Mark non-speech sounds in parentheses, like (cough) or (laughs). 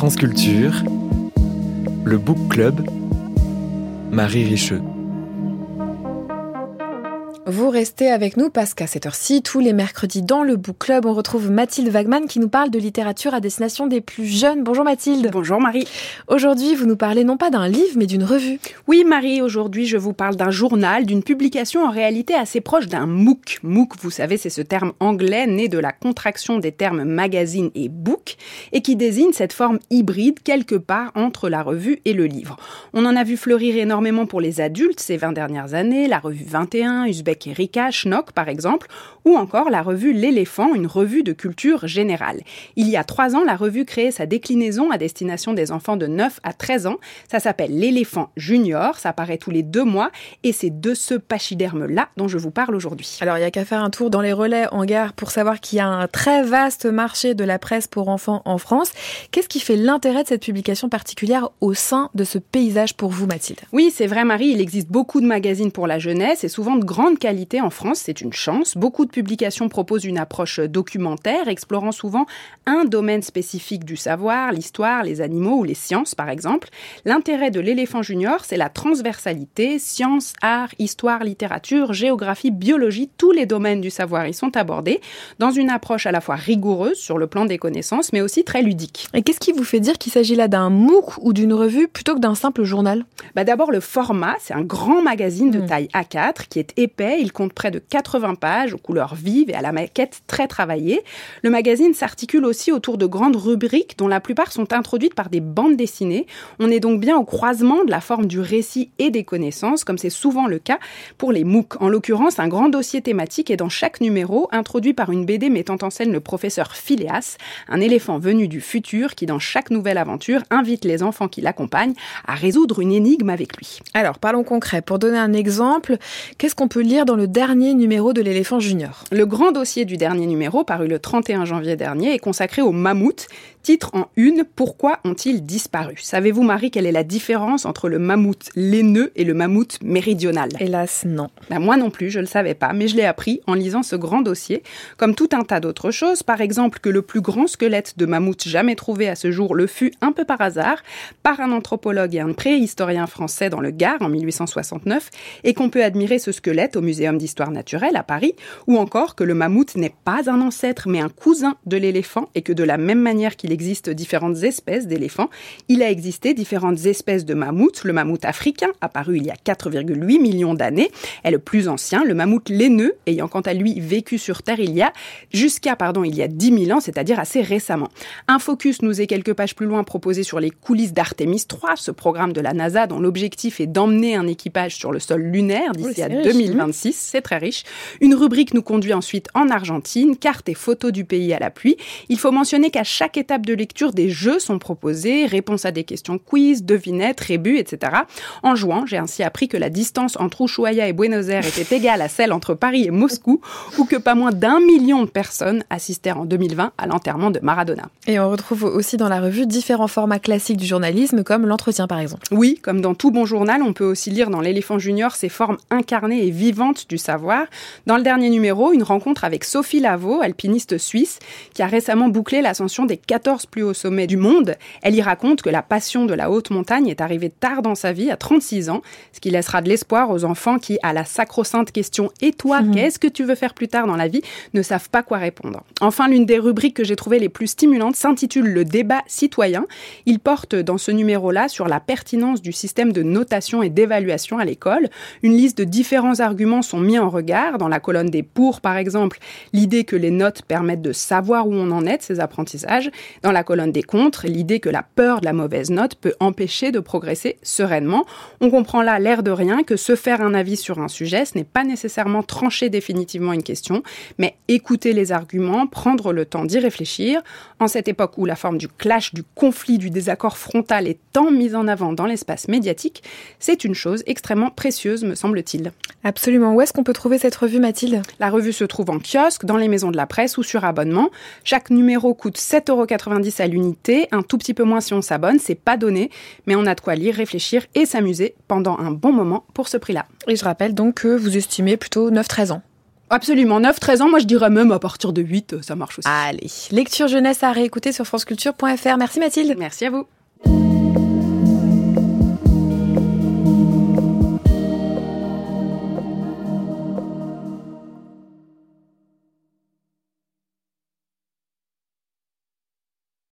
France Culture, le Book Club, Marie Richeux. Vous restez avec nous parce qu'à cette heure-ci, tous les mercredis dans le Book Club, on retrouve Mathilde Wagman qui nous parle de littérature à destination des plus jeunes. Bonjour Mathilde. Bonjour Marie. Aujourd'hui, vous nous parlez non pas d'un livre, mais d'une revue. Oui Marie, aujourd'hui je vous parle d'un journal, d'une publication en réalité assez proche d'un MOOC. MOOC, vous savez, c'est ce terme anglais né de la contraction des termes magazine et book et qui désigne cette forme hybride quelque part entre la revue et le livre. On en a vu fleurir énormément pour les adultes ces 20 dernières années, la revue 21, Uzbek Erika Schnock par exemple, ou encore la revue L'éléphant, une revue de culture générale. Il y a trois ans, la revue créait sa déclinaison à destination des enfants de 9 à 13 ans. Ça s'appelle L'éléphant junior, ça paraît tous les deux mois, et c'est de ce pachyderme-là dont je vous parle aujourd'hui. Alors il n'y a qu'à faire un tour dans les relais en gare pour savoir qu'il y a un très vaste marché de la presse pour enfants en France. Qu'est-ce qui fait l'intérêt de cette publication particulière au sein de ce paysage pour vous, Mathilde? Oui, c'est vrai Marie, il existe beaucoup de magazines pour la jeunesse et souvent de grande en France, c'est une chance. Beaucoup de publications proposent une approche documentaire, explorant souvent un domaine spécifique du savoir, l'histoire, les animaux ou les sciences, par exemple. L'intérêt de l'éléphant junior, c'est la transversalité, sciences, art, histoire, littérature, géographie, biologie, tous les domaines du savoir y sont abordés, dans une approche à la fois rigoureuse sur le plan des connaissances, mais aussi très ludique. Et qu'est-ce qui vous fait dire qu'il s'agit là d'un MOOC ou d'une revue plutôt que d'un simple journal? Bah D'abord, le format, c'est un grand magazine de hmm. taille A4 qui est épais, il compte près de 80 pages aux couleurs vives et à la maquette très travaillée. Le magazine s'articule aussi autour de grandes rubriques dont la plupart sont introduites par des bandes dessinées. On est donc bien au croisement de la forme du récit et des connaissances, comme c'est souvent le cas pour les MOOC. En l'occurrence, un grand dossier thématique est dans chaque numéro, introduit par une BD mettant en scène le professeur Phileas, un éléphant venu du futur qui, dans chaque nouvelle aventure, invite les enfants qui l'accompagnent à résoudre une énigme avec lui. Alors, parlons concret. Pour donner un exemple, qu'est-ce qu'on peut lire dans le dernier numéro de l'éléphant junior. Le grand dossier du dernier numéro, paru le 31 janvier dernier, est consacré au mammouth. Titre en une, pourquoi ont-ils disparu? Savez-vous, Marie, quelle est la différence entre le mammouth laineux et le mammouth méridional? Hélas, non. Ben, moi non plus, je ne le savais pas, mais je l'ai appris en lisant ce grand dossier, comme tout un tas d'autres choses. Par exemple, que le plus grand squelette de mammouth jamais trouvé à ce jour le fut un peu par hasard par un anthropologue et un préhistorien français dans le Gard en 1869, et qu'on peut admirer ce squelette au Muséum d'histoire naturelle à Paris, ou encore que le mammouth n'est pas un ancêtre mais un cousin de l'éléphant et que de la même manière qu'il existe différentes espèces d'éléphants, il a existé différentes espèces de mammouths. Le mammouth africain, apparu il y a 4,8 millions d'années, est le plus ancien, le mammouth laineux, ayant quant à lui vécu sur Terre il y a jusqu'à pardon, il y a 10 000 ans, c'est-à-dire assez récemment. Un focus nous est quelques pages plus loin proposé sur les coulisses d'Artemis 3, ce programme de la NASA dont l'objectif est d'emmener un équipage sur le sol lunaire d'ici à 2026 c'est très riche. Une rubrique nous conduit ensuite en Argentine, cartes et photos du pays à la pluie. Il faut mentionner qu'à chaque étape de lecture, des jeux sont proposés, réponses à des questions quiz, devinettes, rébus, etc. En jouant, j'ai ainsi appris que la distance entre Ushuaia et Buenos Aires était (laughs) égale à celle entre Paris et Moscou, ou que pas moins d'un million de personnes assistèrent en 2020 à l'enterrement de Maradona. Et on retrouve aussi dans la revue différents formats classiques du journalisme, comme l'entretien par exemple. Oui, comme dans tout bon journal, on peut aussi lire dans l'éléphant junior ces formes incarnées et vivantes du savoir. Dans le dernier numéro, une rencontre avec Sophie Lavaux, alpiniste suisse, qui a récemment bouclé l'ascension des 14 plus hauts sommets du monde. Elle y raconte que la passion de la haute montagne est arrivée tard dans sa vie, à 36 ans, ce qui laissera de l'espoir aux enfants qui, à la sacro-sainte question Et toi, mhm. qu'est-ce que tu veux faire plus tard dans la vie? ne savent pas quoi répondre. Enfin, l'une des rubriques que j'ai trouvées les plus stimulantes s'intitule Le débat citoyen. Il porte dans ce numéro-là sur la pertinence du système de notation et d'évaluation à l'école. Une liste de différents arguments sont mis en regard. Dans la colonne des pour, par exemple, l'idée que les notes permettent de savoir où on en est de ses apprentissages. Dans la colonne des contre, l'idée que la peur de la mauvaise note peut empêcher de progresser sereinement. On comprend là, l'air de rien, que se faire un avis sur un sujet, ce n'est pas nécessairement trancher définitivement une question, mais écouter les arguments, prendre le temps d'y réfléchir. En cette époque où la forme du clash, du conflit, du désaccord frontal est tant mise en avant dans l'espace médiatique, c'est une chose extrêmement précieuse, me semble-t-il. Absolument. Où est-ce qu'on peut trouver cette revue, Mathilde? La revue se trouve en kiosque, dans les maisons de la presse ou sur abonnement. Chaque numéro coûte 7,90€ à l'unité, un tout petit peu moins si on s'abonne, c'est pas donné, mais on a de quoi lire, réfléchir et s'amuser pendant un bon moment pour ce prix-là. Et je rappelle donc que vous estimez plutôt 9-13 ans. Absolument, 9-13 ans, moi je dirais même à partir de 8, ça marche aussi. Allez, lecture jeunesse à réécouter sur franceculture.fr. Merci Mathilde. Merci à vous.